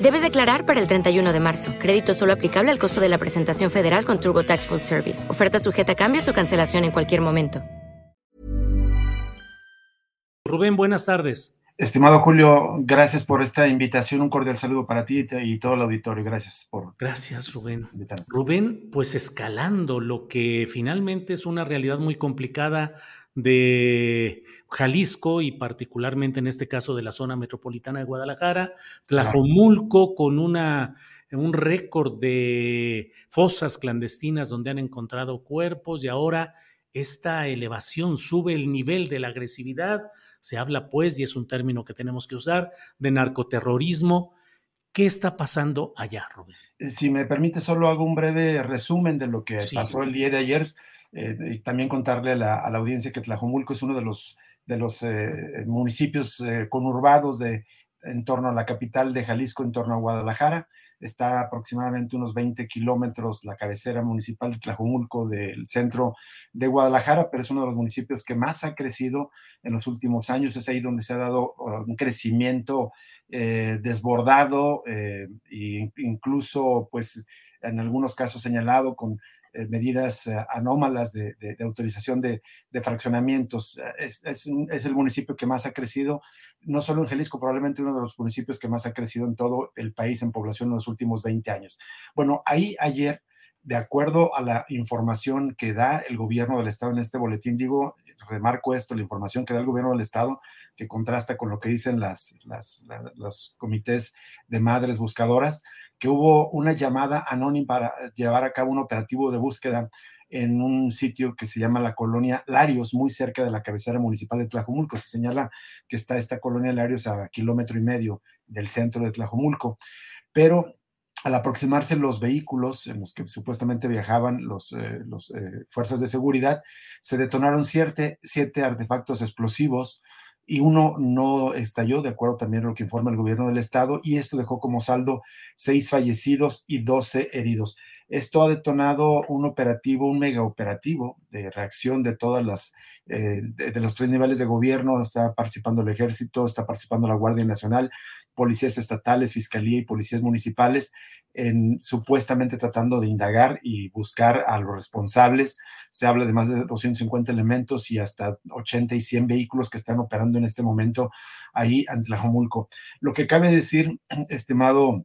Debes declarar para el 31 de marzo. Crédito solo aplicable al costo de la presentación federal con TurboTax Full Service. Oferta sujeta a cambios o cancelación en cualquier momento. Rubén, buenas tardes. Estimado Julio, gracias por esta invitación. Un cordial saludo para ti y todo el auditorio. Gracias por. Gracias, Rubén. Rubén, pues escalando lo que finalmente es una realidad muy complicada de Jalisco y particularmente en este caso de la zona metropolitana de Guadalajara, Tlajomulco con una, un récord de fosas clandestinas donde han encontrado cuerpos y ahora esta elevación sube el nivel de la agresividad. Se habla pues, y es un término que tenemos que usar, de narcoterrorismo. ¿Qué está pasando allá, Rubén? Si me permite, solo hago un breve resumen de lo que pasó el día de ayer. Eh, y también contarle a la, audiencia que Tlajomulco es uno de los, de los eh, municipios eh, conurbados de, en torno a la capital de Jalisco, en torno a Guadalajara. Está aproximadamente unos 20 kilómetros la cabecera municipal de Tlajomulco del centro de Guadalajara, pero es uno de los municipios que más ha crecido en los últimos años. Es ahí donde se ha dado uh, un crecimiento desbordado e incluso, pues, en algunos casos señalado con eh, medidas eh, anómalas de, autorización de, fraccionamientos. Es, el municipio que más ha crecido, no solo en Jalisco, probablemente uno de los municipios que más ha crecido en todo el país en población en los últimos 20 años. Bueno, ahí ayer, de acuerdo a la información que da el gobierno del estado en este boletín, digo, remarco esto, la información que da el gobierno del estado, que contrasta con lo que dicen las, los comités de madres buscadoras, que hubo una llamada anónima para llevar a cabo un operativo de búsqueda en un sitio que se llama la colonia Larios, muy cerca de la cabecera municipal de Tlajomulco. Se señala que está esta colonia Larios a kilómetro y medio del centro de Tlajomulco. Pero al aproximarse los vehículos en los que supuestamente viajaban los, eh, eh, fuerzas de seguridad, se detonaron siete, siete artefactos explosivos y uno no estalló, de acuerdo también a lo que informa el gobierno del estado, y esto dejó como saldo seis fallecidos y doce heridos. Esto ha detonado un operativo, un mega operativo de reacción de todas las, eh, de, los tres niveles de gobierno. Está participando el ejército, está participando la Guardia Nacional, policías estatales, fiscalía y policías municipales, en, supuestamente tratando de indagar y buscar a los responsables. Se habla de más de 250 elementos y hasta 80 y 100 vehículos que están operando en este momento ahí ante la Jomulco. Lo que cabe decir, estimado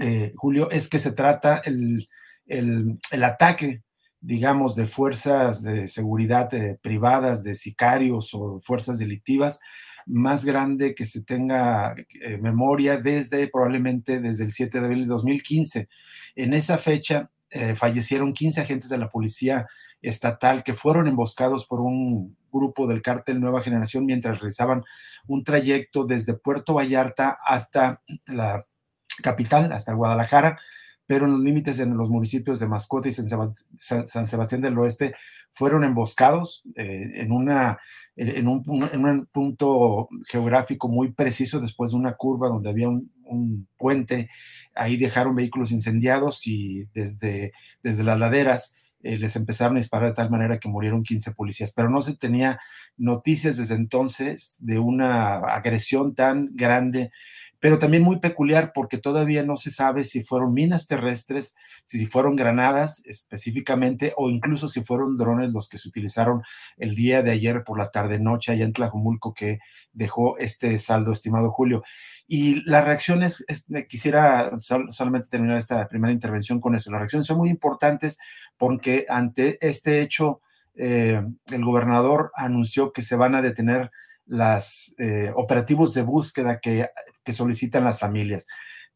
eh, Julio, es que se trata el el, ataque, digamos, de fuerzas de seguridad eh, privadas, de sicarios o fuerzas delictivas, más grande que se tenga eh, memoria desde probablemente desde el 7 de abril de 2015. En esa fecha eh, fallecieron 15 agentes de la policía estatal que fueron emboscados por un grupo del cártel Nueva Generación mientras realizaban un trayecto desde Puerto Vallarta hasta la capital, hasta Guadalajara, pero en los límites en los municipios de Mascota y San Sebastián del Oeste fueron emboscados eh, en, una, en, un, punto geográfico muy preciso después de una curva donde había un, puente. Ahí dejaron vehículos incendiados y desde, desde las laderas eh, les empezaron a disparar de tal manera que murieron 15 policías. Pero no se tenía noticias desde entonces de una agresión tan grande pero también muy peculiar porque todavía no se sabe si fueron minas terrestres, si fueron granadas específicamente o incluso si fueron drones los que se utilizaron el día de ayer por la tarde-noche allá en Tlajumulco que dejó este saldo, estimado Julio. Y las reacciones, quisiera solamente terminar esta primera intervención con eso, las reacciones son muy importantes porque ante este hecho, eh, el gobernador anunció que se van a detener los eh, operativos de búsqueda que, solicitan las familias.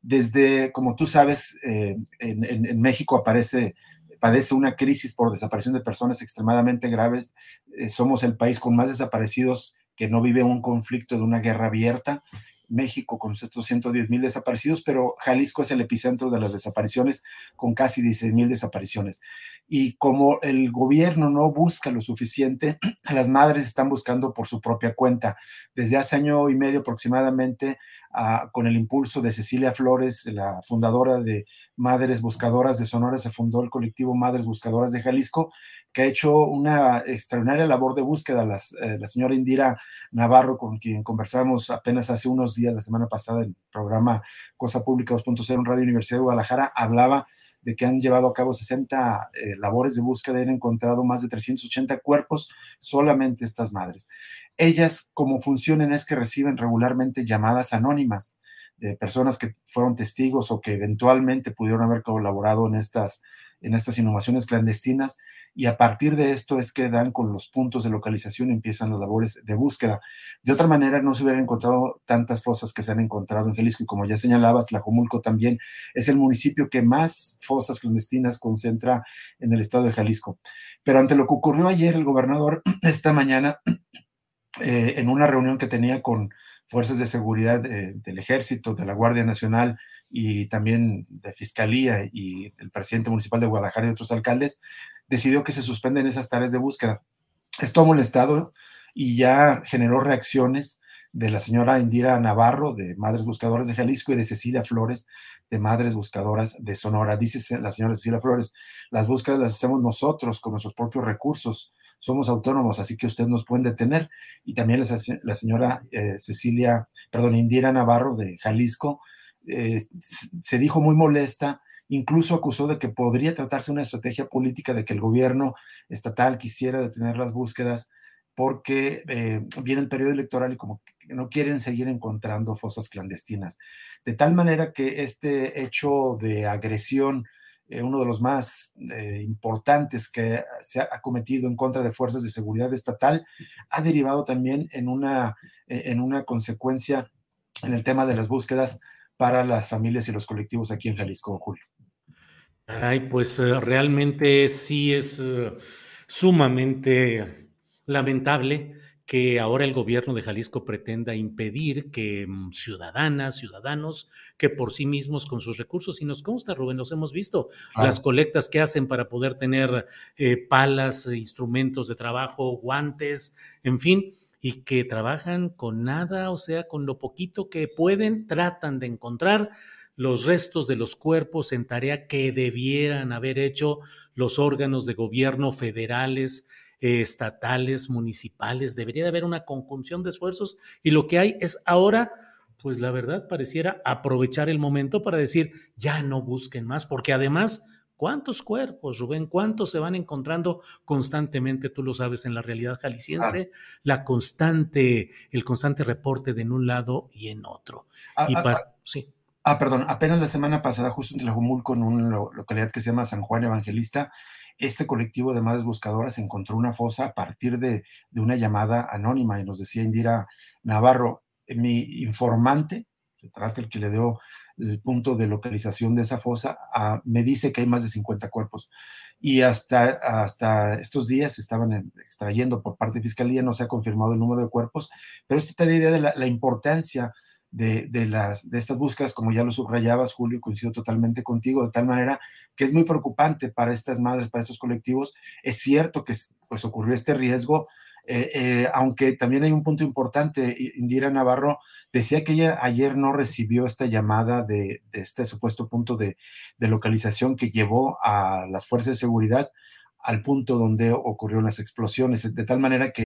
Desde, como tú sabes, eh, en, México aparece, padece una crisis por desaparición de personas extremadamente graves. Eh, somos el país con más desaparecidos que no vive un conflicto de una guerra abierta. México con estos 110 mil desaparecidos, pero Jalisco es el epicentro de las desapariciones con casi 16 mil desapariciones. Y como el gobierno no busca lo suficiente, las madres están buscando por su propia cuenta. Desde hace año y medio aproximadamente, con el impulso de Cecilia Flores, la fundadora de Madres Buscadoras de Sonora, se fundó el colectivo Madres Buscadoras de Jalisco, que ha hecho una extraordinaria labor de búsqueda. Eh, la señora Indira Navarro, con quien conversamos apenas hace unos días, la semana pasada, en el programa Cosa Pública 2.0 en Radio Universidad de Guadalajara, hablaba de que han llevado a cabo 60 eh, labores de búsqueda y han encontrado más de 380 cuerpos solamente estas madres. Ellas, como funcionan, es que reciben regularmente llamadas anónimas de personas que fueron testigos o que eventualmente pudieron haber colaborado en estas, en estas inhumaciones clandestinas y a partir de esto es que dan con los puntos de localización y empiezan las labores de búsqueda. De otra manera, no se hubieran encontrado tantas fosas que se han encontrado en Jalisco y como ya señalabas, Tlajomulco también es el municipio que más fosas clandestinas concentra en el estado de Jalisco. Pero ante lo que ocurrió ayer, el gobernador esta mañana, eh, en una reunión que tenía con fuerzas de seguridad del ejército, de la Guardia Nacional y también de Fiscalía y el presidente municipal de Guadalajara y otros alcaldes, decidió que se suspenden esas tareas de búsqueda. Esto ha molestado y ya generó reacciones de la señora Indira Navarro, de Madres Buscadoras de Jalisco, y de Cecilia Flores, de Madres Buscadoras de Sonora. Dice la señora Cecilia Flores, las búsquedas las hacemos nosotros con nuestros propios recursos, somos autónomos, así que ustedes nos pueden detener. Y también la, señora eh, Cecilia, perdón, Indira Navarro de Jalisco, eh, se dijo muy molesta incluso acusó de que podría tratarse una estrategia política de que el gobierno estatal quisiera detener las búsquedas porque eh, viene el periodo electoral y como que no quieren seguir encontrando fosas clandestinas. De tal manera que este hecho de agresión, eh, uno de los más eh, importantes que se ha cometido en contra de fuerzas de seguridad estatal, ha derivado también en una, en una consecuencia en el tema de las búsquedas para las familias y los colectivos aquí en Jalisco, Julio. Ay, pues eh, realmente sí es eh, sumamente lamentable que ahora el gobierno de Jalisco pretenda impedir que mm, ciudadanas, ciudadanos, que por sí mismos con sus recursos, y nos consta, Rubén, los hemos visto, las colectas que hacen para poder tener eh, palas, instrumentos de trabajo, guantes, en fin, y que trabajan con nada, o sea, con lo poquito que pueden, tratan de encontrar los restos de los cuerpos en tarea que debieran haber hecho los órganos de gobierno federales, eh, estatales, municipales. Debería de haber una conjunción de esfuerzos y lo que hay es ahora, pues la verdad pareciera aprovechar el momento para decir, ya no busquen más, porque además... ¿Cuántos cuerpos, Rubén? ¿Cuántos se van encontrando constantemente? Tú lo sabes en la realidad jalisciense, la constante, el constante reporte de en un lado y en otro. y para, sí. Ah, perdón, apenas la semana pasada, justo en Tlajumulco, en una localidad que se llama San Juan Evangelista, este colectivo de madres buscadoras encontró una fosa a partir de, una llamada anónima y nos decía Indira Navarro, mi informante, se trata el que le dio el punto de localización de esa fosa, me dice que hay más de 50 cuerpos. Y hasta, hasta estos días estaban extrayendo por parte de Fiscalía, no se ha confirmado el número de cuerpos, pero esto te da idea de la importancia de, las, de estas búsquedas, como ya lo subrayabas, Julio, coincido totalmente contigo, de tal manera que es muy preocupante para estas madres, para estos colectivos. Es cierto que pues, ocurrió este riesgo, eh, eh, aunque también hay un punto importante, Indira Navarro decía que ella ayer no recibió esta llamada de, este supuesto punto de, de, localización que llevó a las fuerzas de seguridad al punto donde ocurrieron las explosiones, de tal manera que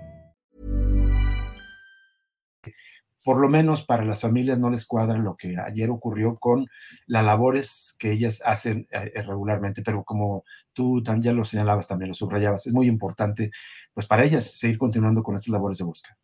Por lo menos para las familias no les cuadra lo que ayer ocurrió con las labores que ellas hacen eh, regularmente, pero como tú también lo señalabas, también lo subrayabas, es muy importante pues para ellas seguir continuando con estas labores de búsqueda.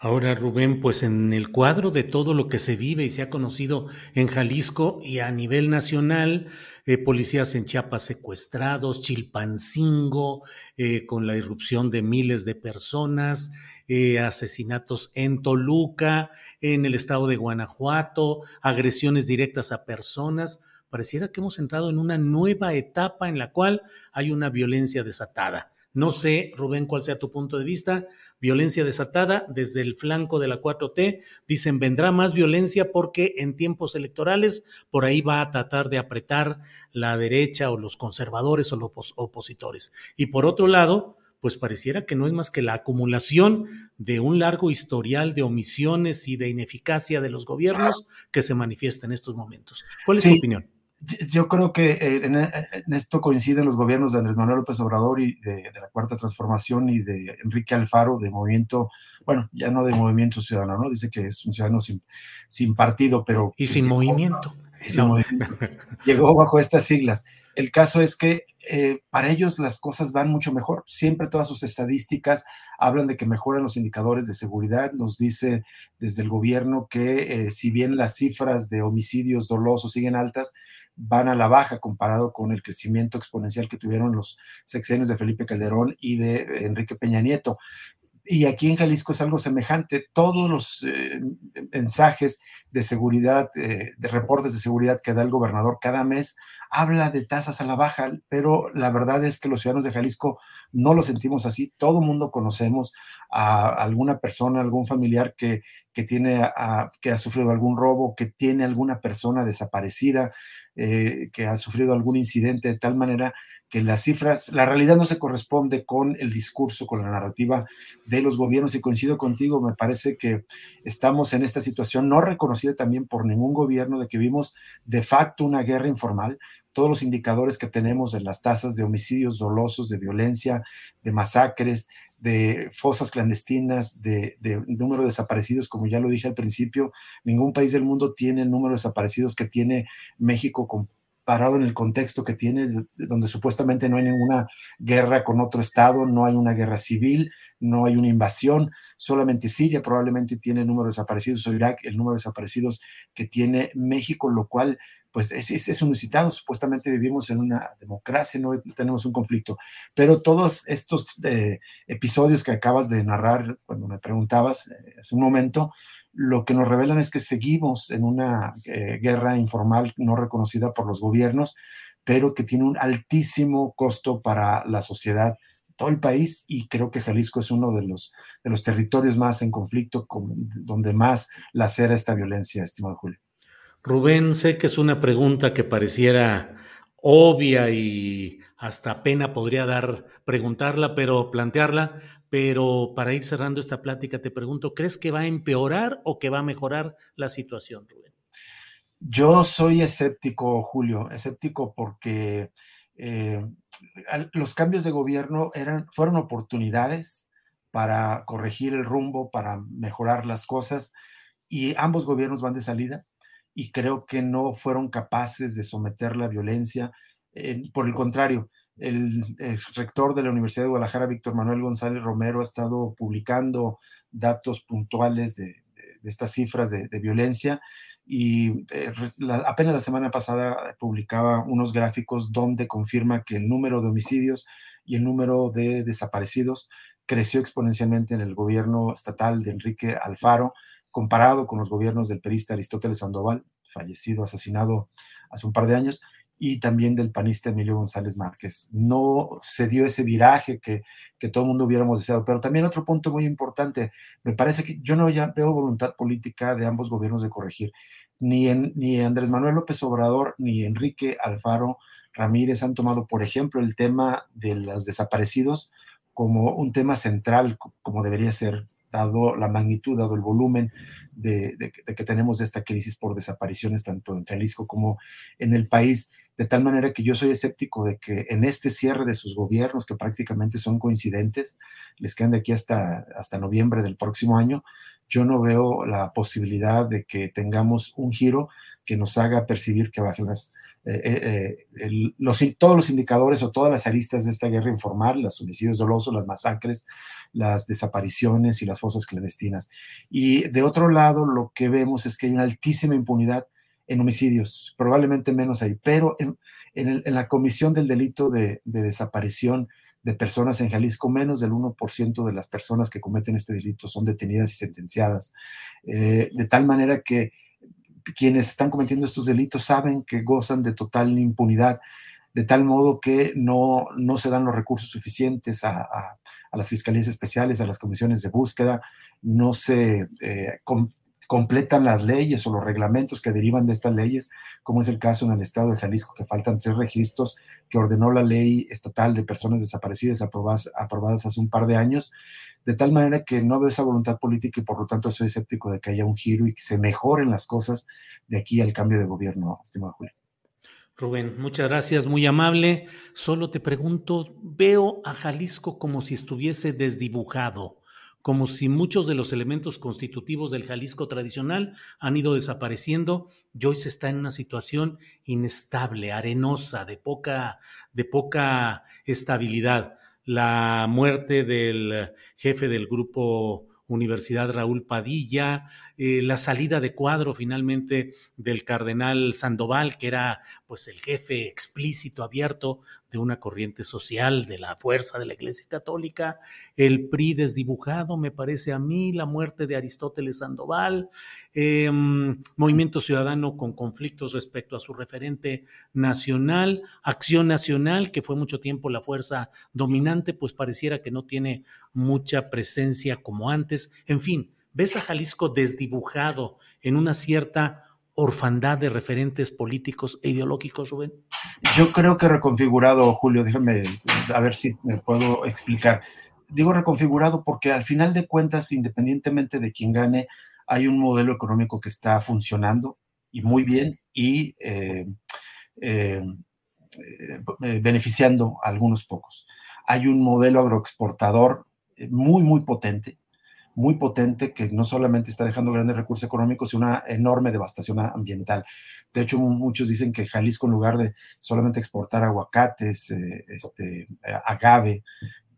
Ahora, Rubén, pues en el cuadro de todo lo que se vive y se ha conocido en Jalisco y a nivel nacional, eh, policías en Chiapas secuestrados, Chilpancingo, eh, con la irrupción de miles de personas, eh, asesinatos en Toluca, en el estado de Guanajuato, agresiones directas a personas. Pareciera que hemos entrado en una nueva etapa en la cual hay una violencia desatada. No sé, Rubén, cuál sea tu punto de vista. Violencia desatada desde el flanco de la 4T. Dicen, vendrá más violencia porque en tiempos electorales por ahí va a tratar de apretar la derecha o los conservadores o los opositores. Y por otro lado, pues pareciera que no es más que la acumulación de un largo historial de omisiones y de ineficacia de los gobiernos que se manifiesta en estos momentos. ¿Cuál es tu opinión? Yo creo que eh, en, esto coinciden los gobiernos de Andrés Manuel López Obrador y de, la Cuarta Transformación y de Enrique Alfaro de Movimiento, bueno, ya no de Movimiento Ciudadano, ¿no? Dice que es un ciudadano sin, sin partido, pero... Y sin movimiento. Llegó bajo estas siglas. El caso es que eh, para ellos las cosas van mucho mejor. Siempre todas sus estadísticas hablan de que mejoran los indicadores de seguridad. Nos dice desde el gobierno que eh, si bien las cifras de homicidios dolosos siguen altas, van a la baja comparado con el crecimiento exponencial que tuvieron los sexenios de Felipe Calderón y de Enrique Peña Nieto. Y aquí en Jalisco es algo semejante. Todos los eh, mensajes de seguridad, de reportes de seguridad que da el gobernador cada mes, habla de tasas a la baja, pero la verdad es que los ciudadanos de Jalisco no lo sentimos así. Todo mundo conocemos a alguna persona, algún familiar que, que tiene que ha sufrido algún robo, que tiene alguna persona desaparecida, eh, que ha sufrido algún incidente de tal manera que las cifras, la realidad no se corresponde con el discurso, con la narrativa de los gobiernos y coincido contigo, me parece que estamos en esta situación no reconocida también por ningún gobierno de que vimos de facto una guerra informal, todos los indicadores que tenemos de las tasas de homicidios dolosos, de violencia, de masacres, de fosas clandestinas, de, número de desaparecidos, como ya lo dije al principio, ningún país del mundo tiene el número de desaparecidos que tiene México comparado en el contexto que tiene, donde supuestamente no hay ninguna guerra con otro Estado, no hay una guerra civil, no hay una invasión, solamente Siria probablemente tiene el número de desaparecidos o Irak, el número de desaparecidos que tiene México, lo cual pues es, es, es supuestamente vivimos en una democracia, no tenemos un conflicto, pero todos estos eh, episodios que acabas de narrar cuando me preguntabas eh, hace un momento, lo que nos revelan es que seguimos en una eh, guerra informal no reconocida por los gobiernos, pero que tiene un altísimo costo para la sociedad, todo el país, y creo que Jalisco es uno de los, de los territorios más en conflicto, con, donde más lacera esta violencia, estimado Julio. Rubén, sé que es una pregunta que pareciera obvia y hasta pena podría dar preguntarla, pero plantearla, pero para ir cerrando esta plática te pregunto, ¿crees que va a empeorar o que va a mejorar la situación, Rubén? Yo soy escéptico, Julio, escéptico porque eh, los cambios de gobierno fueron oportunidades para corregir el rumbo, para mejorar las cosas, y ambos gobiernos van de salida y creo que no fueron capaces de someter la violencia. por el contrario, el rector de la Universidad de Guadalajara, Víctor Manuel González Romero, ha estado publicando datos puntuales de, estas cifras de, violencia y eh, apenas la semana pasada publicaba unos gráficos donde confirma que el número de homicidios y el número de desaparecidos creció exponencialmente en el gobierno estatal de Enrique Alfaro, comparado con los gobiernos del perista Aristóteles Sandoval, fallecido, asesinado hace un par de años, y también del panista Emilio González Márquez. No se dio ese viraje que, que todo el mundo hubiéramos deseado. Pero también otro punto muy importante, me parece que yo no ya veo voluntad política de ambos gobiernos de corregir. Ni, ni Andrés Manuel López Obrador ni Enrique Alfaro Ramírez han tomado, por ejemplo, el tema de los desaparecidos como un tema central, como debería ser, dado la magnitud, dado el volumen de, que tenemos esta crisis por desapariciones tanto en Jalisco como en el país de tal manera que yo soy escéptico de que en este cierre de sus gobiernos, que prácticamente son coincidentes, les quedan de aquí hasta, hasta noviembre del próximo año, yo no veo la posibilidad de que tengamos un giro que nos haga percibir que bajen las, eh, eh, eh, los, todos los indicadores o todas las aristas de esta guerra informal, los homicidios dolosos, las masacres, las desapariciones y las fosas clandestinas. Y de otro lado, lo que vemos es que hay una altísima impunidad en homicidios, probablemente menos ahí, pero en, la comisión del delito de, desaparición de personas en Jalisco, menos del 1% de las personas que cometen este delito son detenidas y sentenciadas, eh, de tal manera que quienes están cometiendo estos delitos saben que gozan de total impunidad, de tal modo que no, no se dan los recursos suficientes a, las fiscalías especiales, a las comisiones de búsqueda, no se eh, completan las leyes o los reglamentos que derivan de estas leyes, como es el caso en el estado de Jalisco, que faltan tres registros que ordenó la ley estatal de personas desaparecidas aprobadas, aprobadas hace un par de años, de tal manera que no veo esa voluntad política y por lo tanto soy escéptico de que haya un giro y que se mejoren las cosas de aquí al cambio de gobierno, estimado Julio. Rubén, muchas gracias, muy amable. Solo te pregunto, veo a Jalisco como si estuviese desdibujado como si muchos de los elementos constitutivos del Jalisco tradicional han ido desapareciendo y hoy se está en una situación inestable, arenosa, de poca, de poca estabilidad. La muerte del jefe del grupo Universidad Raúl Padilla, eh, la salida de cuadro finalmente del cardenal Sandoval, que era pues el jefe explícito, abierto de una corriente social, de la fuerza de la Iglesia Católica, el PRI desdibujado, me parece a mí, la muerte de Aristóteles Sandoval, em, Movimiento Ciudadano con conflictos respecto a su referente nacional, Acción Nacional, que fue mucho tiempo la fuerza dominante, pues pareciera que no tiene mucha presencia como antes, en fin, ves a Jalisco desdibujado en una cierta orfandad de referentes políticos e ideológicos, Rubén? Yo creo que reconfigurado, Julio, déjame a ver si me puedo explicar. Digo reconfigurado porque al final de cuentas, independientemente de quién gane, hay un modelo económico que está funcionando y muy bien y eh, eh, eh, beneficiando a algunos pocos. Hay un modelo agroexportador muy, muy potente, muy potente que no solamente está dejando grandes recursos económicos, sino una enorme devastación ambiental. De hecho, muchos dicen que Jalisco, en lugar de solamente exportar aguacates, eh, este, agave,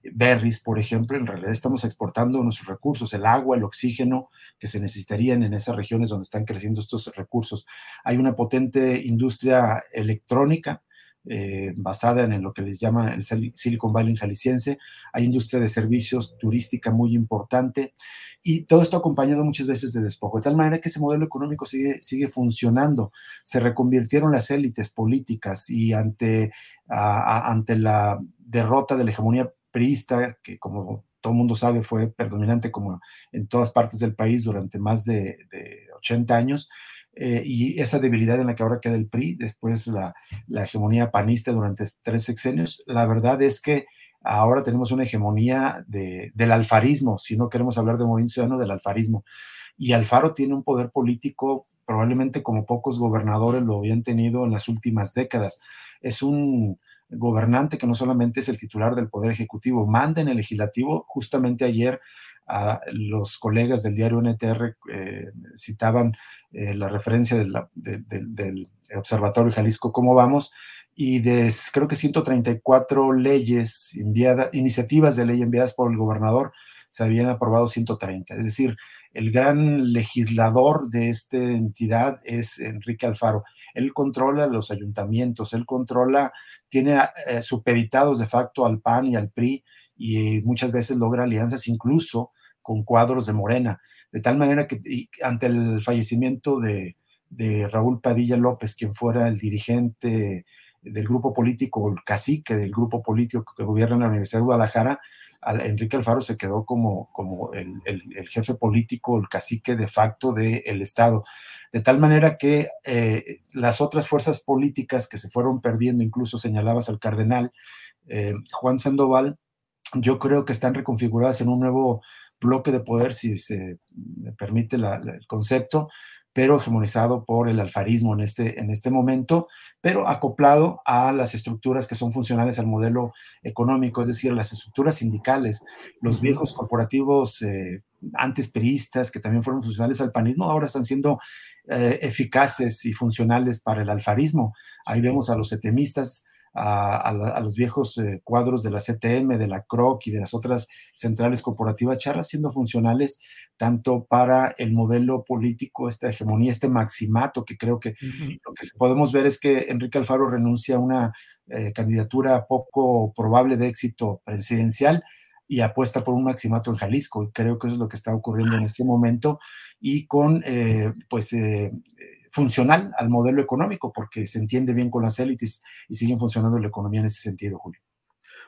berries, por ejemplo, en realidad estamos exportando nuestros recursos, el agua, el oxígeno que se necesitarían en esas regiones donde están creciendo estos recursos. Hay una potente industria electrónica eh, basada en lo que les llaman el Silicon Valley jalisciense. Hay industria de servicios turística muy importante y todo esto acompañado muchas veces de despojo, de tal manera que ese modelo económico sigue, sigue funcionando. Se reconvirtieron las élites políticas y ante, ante la derrota de la hegemonía priista, que como todo el mundo sabe fue predominante como en todas partes del país durante más de, de 80 años, eh, y esa debilidad en la que ahora queda el PRI, después la, la, hegemonía panista durante tres sexenios, la verdad es que ahora tenemos una hegemonía de, del alfarismo, si no queremos hablar de movimiento ciudadano, del alfarismo. Y Alfaro tiene un poder político probablemente como pocos gobernadores lo habían tenido en las últimas décadas. Es un gobernante que no solamente es el titular del Poder Ejecutivo, manda en el legislativo. Justamente ayer a los colegas del diario NTR eh, citaban eh, la referencia del Observatorio Jalisco Cómo Vamos y de creo que 134 leyes enviadas, iniciativas de ley enviadas por el gobernador, se habían aprobado 130. Es decir, el gran legislador de esta entidad es Enrique Alfaro. Él controla los ayuntamientos, él controla, tiene eh, supeditados de facto al PAN y al PRI y muchas veces logra alianzas incluso con cuadros de Morena. De tal manera que ante el fallecimiento de, de Raúl Padilla López, quien fuera el dirigente del grupo político, el cacique del grupo político que gobierna la Universidad de Guadalajara, Enrique Alfaro se quedó como, como el, jefe político, el cacique de facto del Estado. De tal manera que eh, las otras fuerzas políticas que se fueron perdiendo, incluso señalabas al cardenal eh, Juan Sandoval, yo creo que están reconfiguradas en un nuevo bloque de poder, si se permite el concepto, pero hegemonizado por el alfarismo en este, en este momento, pero acoplado a las estructuras que son funcionales al modelo económico, es decir, las estructuras sindicales, los viejos corporativos eh, antes peristas que también fueron funcionales al panismo, ahora están siendo eh, eficaces y funcionales para el alfarismo. Ahí vemos a los etemistas a, los viejos eh, cuadros de la CTM, de la CROC y de las otras centrales corporativas charras siendo funcionales tanto para el modelo político, esta hegemonía, este maximato, que creo que lo que podemos ver es que Enrique Alfaro renuncia a una eh, candidatura poco probable de éxito presidencial y apuesta por un maximato en Jalisco. Y creo que eso es lo que está ocurriendo en este momento y con, eh, pues, funcional al modelo económico, porque se entiende bien con las élites y siguen funcionando la economía en ese sentido, Julio.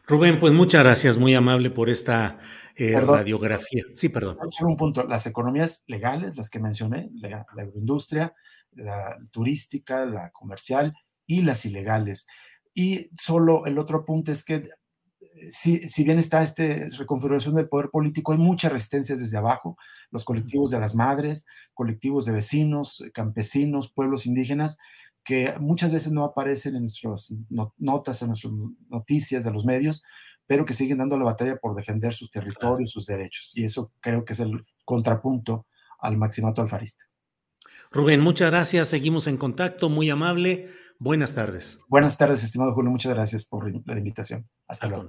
Rubén, pues muchas gracias, muy amable por esta eh, radiografía. Sí, perdón. Solo un punto, las economías legales, las que mencioné, la, la agroindustria, la turística, la comercial y las ilegales. Y solo el otro apunte es que si, bien está esta reconfiguración del poder político, hay muchas resistencias desde abajo, los colectivos de las madres, colectivos de vecinos, campesinos, pueblos indígenas, que muchas veces no aparecen en nuestras notas, en nuestras noticias de los medios, pero que siguen dando la batalla por defender sus territorios, sus derechos. Y eso creo que es el contrapunto al maximato alfarista. Rubén, muchas gracias. Seguimos en contacto. Muy amable. Buenas tardes. Buenas tardes, estimado Julio. Muchas gracias por la invitación. Hasta luego.